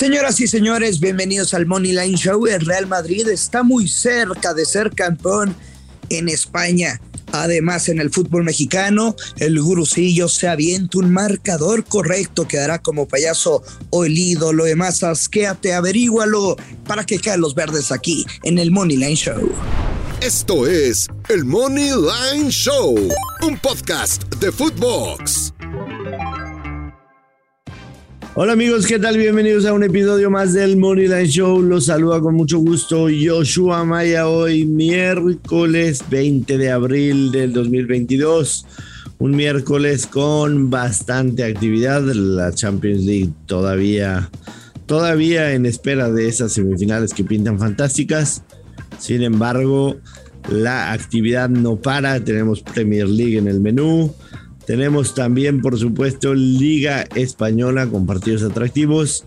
Señoras y señores, bienvenidos al Money Line Show. El Real Madrid está muy cerca de ser campeón en España. Además, en el fútbol mexicano, el gurucillo se avienta un marcador correcto, quedará como payaso o el ídolo de masas. Quédate, averígualo para que caen los verdes aquí en el Money Line Show. Esto es el Money Line Show, un podcast de Footbox. Hola amigos, ¿qué tal? Bienvenidos a un episodio más del Money Line Show. Los saluda con mucho gusto Joshua Maya hoy, miércoles 20 de abril del 2022. Un miércoles con bastante actividad. La Champions League todavía, todavía en espera de esas semifinales que pintan fantásticas. Sin embargo, la actividad no para. Tenemos Premier League en el menú. Tenemos también, por supuesto, Liga Española con partidos atractivos.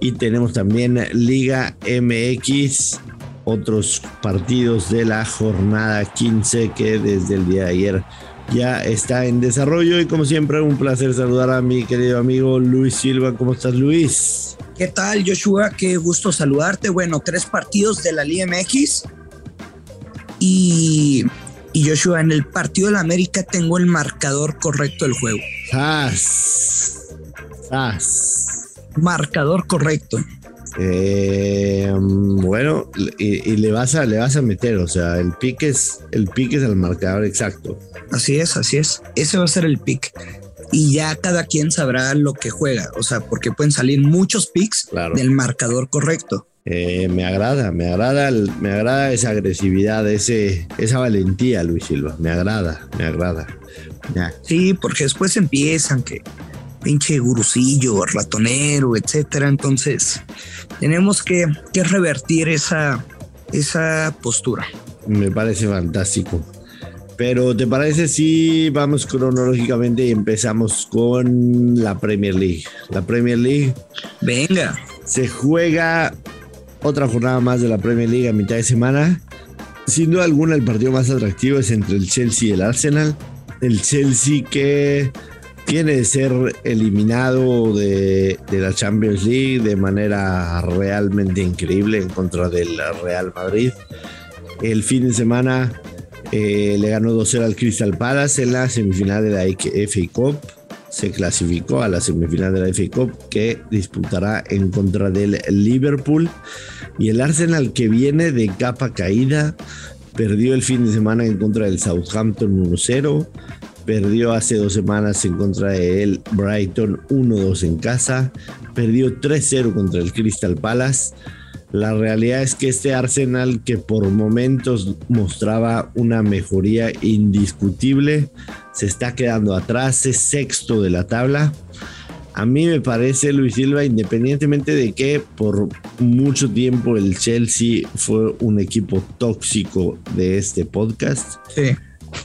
Y tenemos también Liga MX, otros partidos de la jornada 15 que desde el día de ayer ya está en desarrollo. Y como siempre, un placer saludar a mi querido amigo Luis Silva. ¿Cómo estás, Luis? ¿Qué tal, Joshua? Qué gusto saludarte. Bueno, tres partidos de la Liga MX. Y y Joshua, en el partido de la América tengo el marcador correcto del juego. ¡Sas! ¡Sas! Marcador correcto. Eh, bueno, y, le vas a le vas a meter, o sea, el pick es el pick es el marcador exacto. Así es, así es. Ese va a ser el pick. Y ya cada quien sabrá lo que juega, o sea, porque pueden salir muchos picks del marcador correcto. Eh, me agrada, me agrada, me agrada esa agresividad, ese, esa valentía, Luis Silva. Me agrada, me agrada. Sí, porque después empiezan que pinche gurucillo, ratonero, etcétera. Entonces, tenemos que, que revertir esa, esa postura. Me parece fantástico. Pero ¿te parece si vamos cronológicamente y empezamos con la Premier League? La Premier League. Venga. Se juega otra jornada más de la Premier League a mitad de semana. Sin duda alguna, el partido más atractivo es entre el Chelsea y el Arsenal. El Chelsea que tiene de ser eliminado de, la Champions League de manera realmente increíble en contra del Real Madrid. El fin de semana eh, le ganó 2-0 al Crystal Palace en la semifinal de la FA Cup se clasificó a la semifinal de la FA Cup que disputará en contra del Liverpool. Y el Arsenal que viene de capa caída perdió el fin de semana en contra del Southampton 1-0 perdió hace dos semanas en contra del Brighton 1-2 en casa perdió 3-0 contra el Crystal Palace la realidad es que este Arsenal que por momentos mostraba una mejoría indiscutible, se está quedando atrás, es sexto de la tabla. A mí me parece, Luis Silva, independientemente de que por mucho tiempo el Chelsea fue un equipo tóxico de este podcast.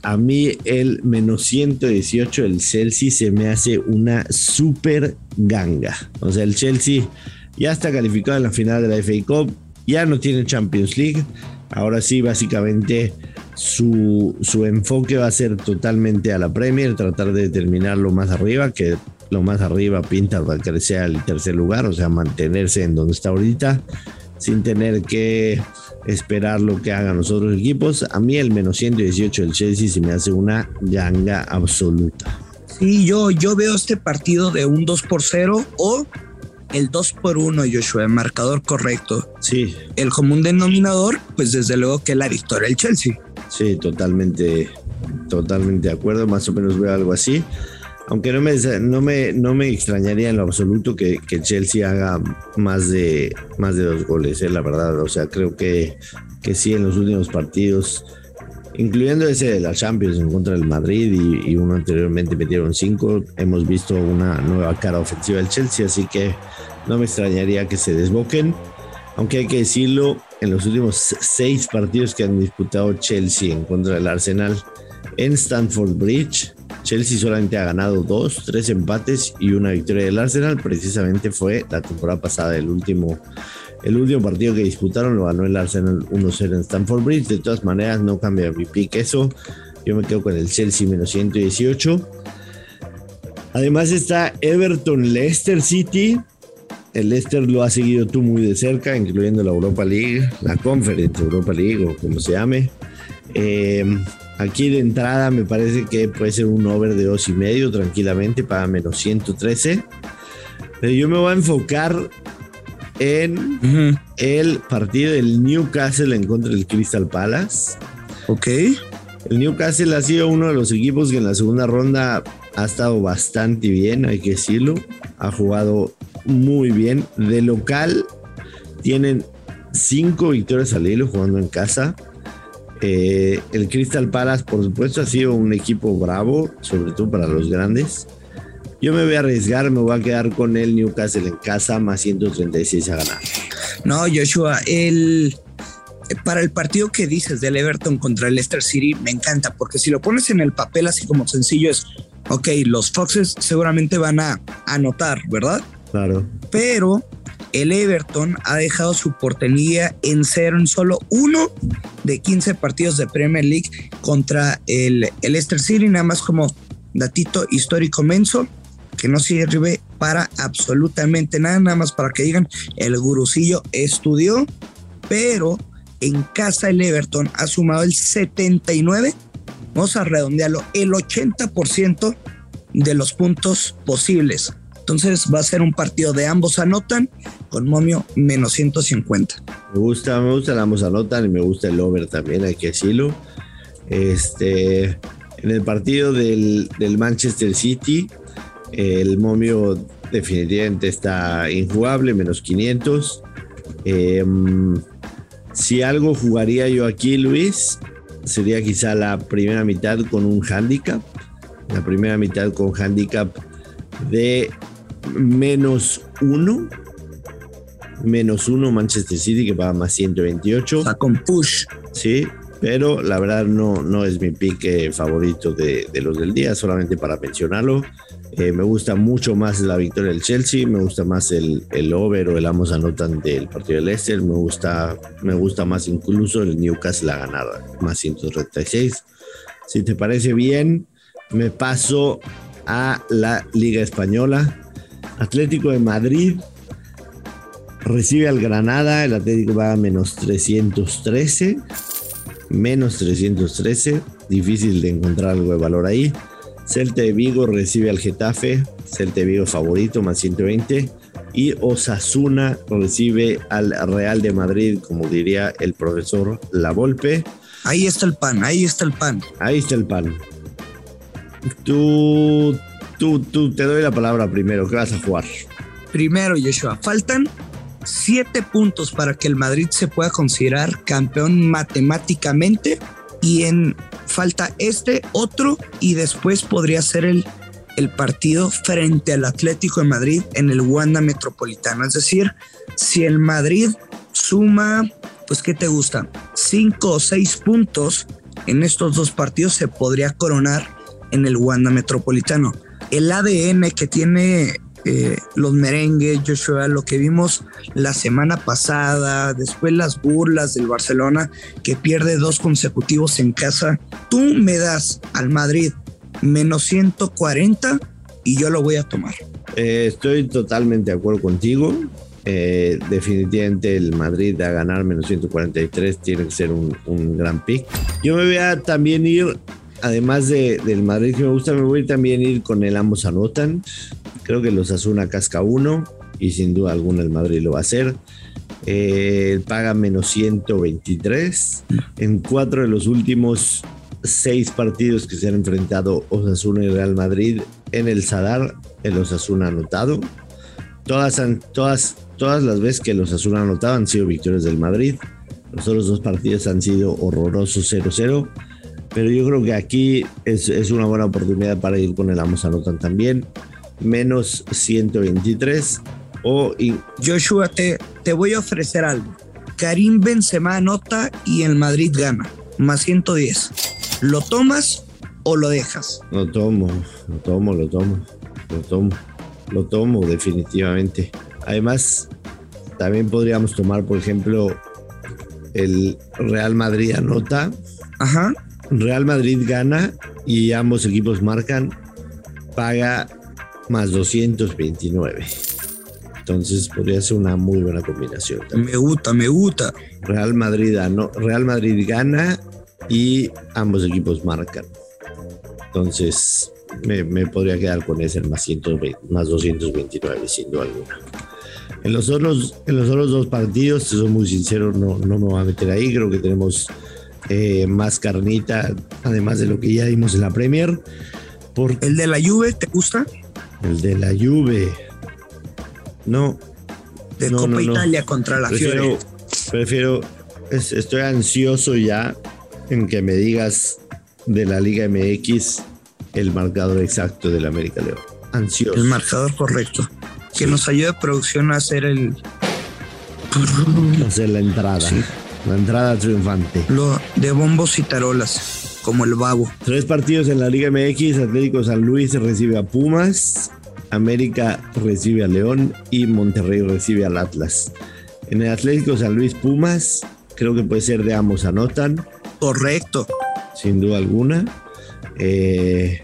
A mí el menos 118 del Chelsea se me hace una super ganga. O sea, el Chelsea ya está calificado en la final de la FA Cup, ya no tiene Champions League. Ahora sí, básicamente su, su enfoque va a ser totalmente a la Premier, tratar de terminar lo más arriba, que lo más arriba pinta para que sea el tercer lugar, o sea, mantenerse en donde está ahorita, sin tener que esperar lo que hagan los otros equipos. A mí el menos 118 del Chelsea se me hace una ganga absoluta. Sí, yo, yo veo este partido de un 2 por 0 o el 2 por 1 Joshua, el marcador correcto. Sí. El común denominador, pues desde luego que la victoria del Chelsea. Sí, totalmente, totalmente de acuerdo, más o menos veo algo así. Aunque no me, no me, no me extrañaría en lo absoluto que, que Chelsea haga más de, más de dos goles, eh, la verdad. O sea, creo que, que sí, en los últimos partidos, incluyendo ese de la Champions en contra del Madrid y, y uno anteriormente metieron cinco, hemos visto una nueva cara ofensiva del Chelsea, así que no me extrañaría que se desboquen. Aunque hay que decirlo, en los últimos seis partidos que han disputado Chelsea en contra del Arsenal en Stanford Bridge, Chelsea solamente ha ganado dos, tres empates y una victoria del Arsenal. Precisamente fue la temporada pasada, el último, el último partido que disputaron lo ganó el Arsenal 1-0 en Stanford Bridge. De todas maneras, no cambia mi pick eso. Yo me quedo con el Chelsea menos 118. Además está Everton Leicester City el Leicester lo has seguido tú muy de cerca, incluyendo la Europa League, la Conference Europa League o como se llame. Eh, aquí de entrada me parece que puede ser un over de dos y medio tranquilamente para menos 113. Pero yo me voy a enfocar en el partido del Newcastle en contra del Crystal Palace. Ok. El Newcastle ha sido uno de los equipos que en la segunda ronda ha estado bastante bien, hay que decirlo. Ha jugado muy bien. De local tienen cinco victorias al hilo jugando en casa. Eh, el Crystal Palace, por supuesto, ha sido un equipo bravo, sobre todo para los grandes. Yo me voy a arriesgar, me voy a quedar con el Newcastle en casa, más 136 a ganar. No, Joshua, el, para el partido que dices del Everton contra el Leicester City, me encanta, porque si lo pones en el papel así como sencillo es, ok, los Foxes seguramente van a anotar, ¿verdad? Claro. Pero el Everton ha dejado su portería en cero en solo uno de 15 partidos de Premier League contra el, el Leicester City, nada más como datito histórico menso que no sirve para absolutamente nada, nada más para que digan, el gurucillo estudió, pero en casa el Everton ha sumado el 79, vamos a redondearlo, el 80% de los puntos posibles. Entonces va a ser un partido de ambos anotan con momio menos 150. Me gusta, me gusta el ambos anotan y me gusta el over también, hay que decirlo. Este, en el partido del, del Manchester City, el momio definitivamente está injugable, menos 500. Em, si algo jugaría yo aquí, Luis, sería quizá la primera mitad con un handicap. La primera mitad con handicap de menos 1. Menos 1 Manchester City que paga más 128. O sea, con push. Sí, pero la verdad no, no es mi pique favorito de, de los del día, solamente para mencionarlo. Eh, me gusta mucho más la victoria del Chelsea, me gusta más el, el over o el Amos anotan del partido del Leicester, me gusta, me gusta más incluso el Newcastle a ganar, más 136. Si te parece bien, me paso a la Liga Española. Atlético de Madrid recibe al Granada, el Atlético va a menos 313, menos 313, difícil de encontrar algo de valor ahí. Celta de Vigo recibe al Getafe, Celta de Vigo favorito, más 120. Y Osasuna recibe al Real de Madrid, como diría el profesor La Volpe. Ahí está el pan, ahí está el pan. Ahí está el pan. Tú, tú, tú, te doy la palabra primero. ¿Qué vas a jugar? Primero, Yeshua, faltan siete puntos para que el Madrid se pueda considerar campeón matemáticamente y en falta este, otro y después podría ser el, el partido frente al Atlético de Madrid en el Wanda Metropolitano. Es decir, si el Madrid suma, pues ¿qué te gusta? Cinco o seis puntos en estos dos partidos se podría coronar en el Wanda Metropolitano. El ADN que tiene eh, los merengues, Joshua, lo que vimos la semana pasada, después las burlas del Barcelona que pierde dos consecutivos en casa. Tú me das al Madrid menos 140 y yo lo voy a tomar. Eh, estoy totalmente de acuerdo contigo. Eh, definitivamente el Madrid a ganar menos 143 tiene que ser un, un gran pick. Yo me voy a también ir, además de, del Madrid que me gusta, me voy a también ir con el ambos anotan. Creo que los Asuna casca uno y sin duda alguna el Madrid lo va a hacer. Eh, paga menos 123. En cuatro de los últimos seis partidos que se han enfrentado Osasuna y Real Madrid en el Sadar, el Osasuna ha anotado. Todas, las veces que los Osasuna han anotado han sido victorias del Madrid. Los otros dos partidos han sido horrorosos 0-0. Pero yo creo que aquí es, es, una buena oportunidad para ir con el Amos Anotan también. Menos 123. O Joshua, te, te voy a ofrecer algo. Karim Benzema anota y el Madrid gana. Más 110. ¿Lo tomas o lo dejas? Lo tomo, lo tomo, lo tomo, lo tomo, lo tomo definitivamente. Además, también podríamos tomar, por ejemplo, el Real Madrid anota. Ajá. Real Madrid gana y ambos equipos marcan, paga más 229. Entonces podría ser una muy buena combinación. Me gusta, me gusta. Real Madrid, Real Madrid gana y ambos equipos marcan. Entonces me, podría quedar con ese más, 120, más 229, sin duda alguna. En los otros, en los otros dos partidos, si soy muy sincero, no, no me voy a meter ahí. Creo que tenemos eh, más carnita, además de lo que ya dimos en la Premier. ¿El de la Juve te gusta? El de la Juve. No. De Copa Italia contra la prefiero, Prefiero, estoy ansioso ya en que me digas de la Liga MX el marcador exacto del América León. Ansioso. El marcador correcto. Que nos ayude a producción a hacer el. hacer la entrada. La entrada triunfante. Lo de bombos y tarolas, como el babo. Tres partidos en la Liga MX. Atlético San Luis recibe a Pumas. América recibe a León y Monterrey recibe al Atlas. En el Atlético San Luis Pumas, creo que puede ser de ambos anotan. Correcto. Sin duda alguna. Eh,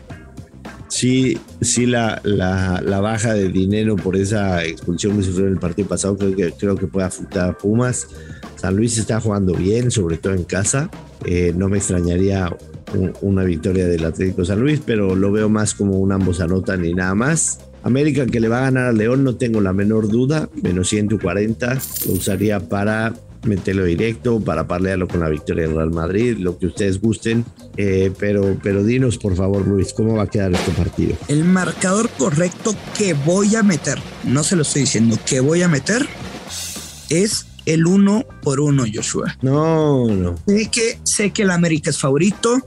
sí, sí la, la, baja de dinero por esa expulsión que sufrió en el partido pasado creo que, creo que puede afectar a Pumas. San Luis está jugando bien, sobre todo en casa. Eh, no me extrañaría una victoria del Atlético San Luis, pero lo veo más como un ambos anotan y nada más. América que le va a ganar a León, no tengo la menor duda, menos 140, lo usaría para meterlo directo, para parlearlo con la victoria del Real Madrid, lo que ustedes gusten, eh, pero, pero dinos por favor Luis, ¿cómo va a quedar este partido? El marcador correcto que voy a meter, no se lo estoy diciendo, que voy a meter es el uno por uno, Joshua. No, no. Sé que, sé que el América es favorito,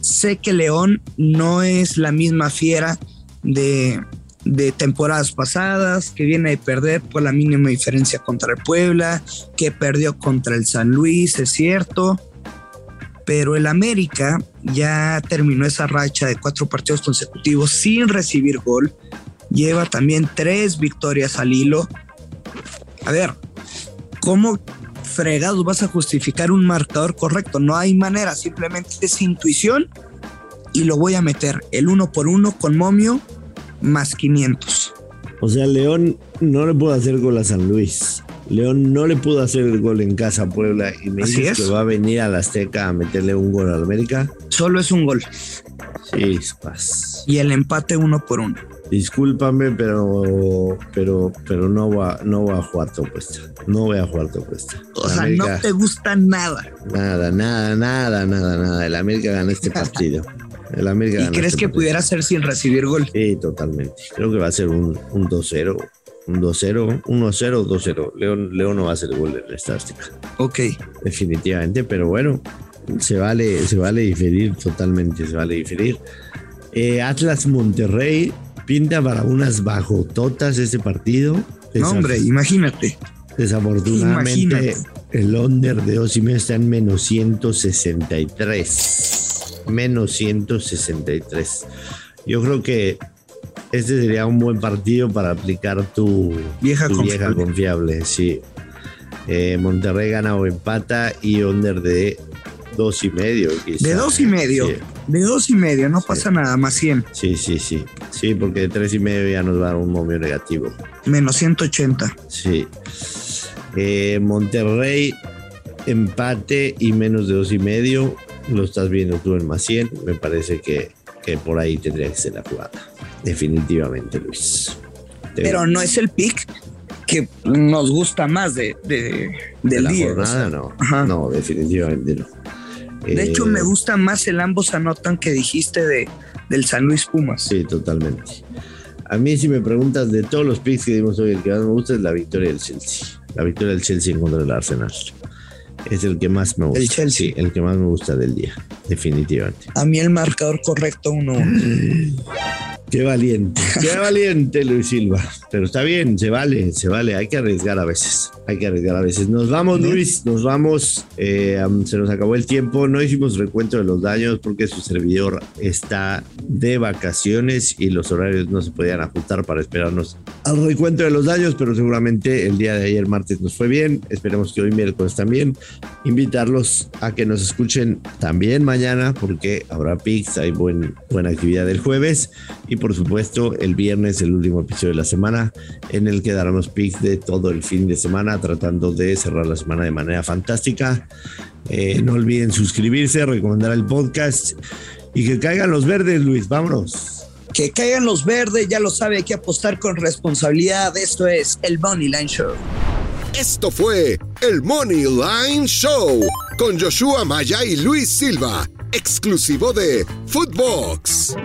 sé que León no es la misma fiera de, de temporadas pasadas, que viene de perder por la mínima diferencia contra el Puebla, que perdió contra el San Luis, es cierto, pero el América ya terminó esa racha de cuatro partidos consecutivos sin recibir gol, lleva también tres victorias al hilo. A ver, ¿cómo fregados vas a justificar un marcador correcto? No hay manera, simplemente es intuición y lo voy a meter el uno por uno con Momio más 500. O sea, León no le pudo hacer gol a San Luis. León no le pudo hacer el gol en casa a Puebla y me dice que va a venir a la Azteca a meterle un gol a América. Solo es un gol. Paz. Y el empate uno por uno. Discúlpame, pero pero pero no voy a, no voy a jugar tu apuesta. No voy a jugar tu apuesta. O sea, no te gusta nada. Nada, nada, nada, nada, nada. El América gana este partido. ¿Y crees que pudiera ser sin recibir gol? Sí, totalmente. Creo que va a ser un, 2-0. Un 2-0, 1-0, 2-0. León, León no va a hacer gol en esta Ok. Definitivamente, pero bueno, se vale, se vale diferir totalmente, se vale diferir. Eh, Atlas Monterrey pinta para unas bajototas este partido. No, hombre, imagínate. Desafortunadamente, el under de Osimhen está en menos 163 menos 163. Yo creo que este sería un buen partido para aplicar tu vieja, confiable. Sí. Eh, Monterrey gana o empata y under de dos y medio. De dos y medio. De dos y medio, no pasa nada, más 100. Sí, sí, sí. Sí, porque de tres y medio ya nos va a dar un momio negativo. Menos 180. Sí. Eh, Monterrey empate y menos de dos y medio lo estás viendo tú en más 100, me parece que, que por ahí tendría que ser la jugada. Definitivamente, Luis. Pero no es el pick que nos gusta más de, de del la Jornada, no, no, definitivamente no. De hecho, me eh, gusta más el ambos anotan que dijiste de, del San Luis Pumas. Sí, totalmente. A mí, si me preguntas de todos los picks que dimos hoy, el que más me gusta es la victoria del Chelsea. La victoria del Chelsea en contra del Arsenal es el que más me gusta. El Chelsea. el que más me gusta del día, definitivamente. A mí el marcador correcto uno. Qué valiente, qué valiente Luis Silva. Pero está bien, se vale, se vale. Hay que arriesgar a veces. Hay que arriesgar a veces. Nos vamos, Luis, nos vamos. Eh, se nos acabó el tiempo. No hicimos recuento de los daños porque su servidor está de vacaciones y los horarios no se podían ajustar para esperarnos al recuento de los daños, pero seguramente el día de ayer martes nos fue bien. Esperemos que hoy miércoles también. Invitarlos a que nos escuchen también mañana porque habrá pics, hay buen, buena actividad el jueves. Y por supuesto el viernes el último episodio de la semana en el que daremos picks de todo el fin de semana tratando de cerrar la semana de manera fantástica. Eh, no olviden suscribirse, recomendar el podcast y que caigan los verdes, Luis. Vámonos. Que caigan los verdes, ya lo sabe, hay que apostar con responsabilidad. Esto es el Money Line Show. Esto fue el Money Line Show con Joshua Maya y Luis Silva, exclusivo de Footbox.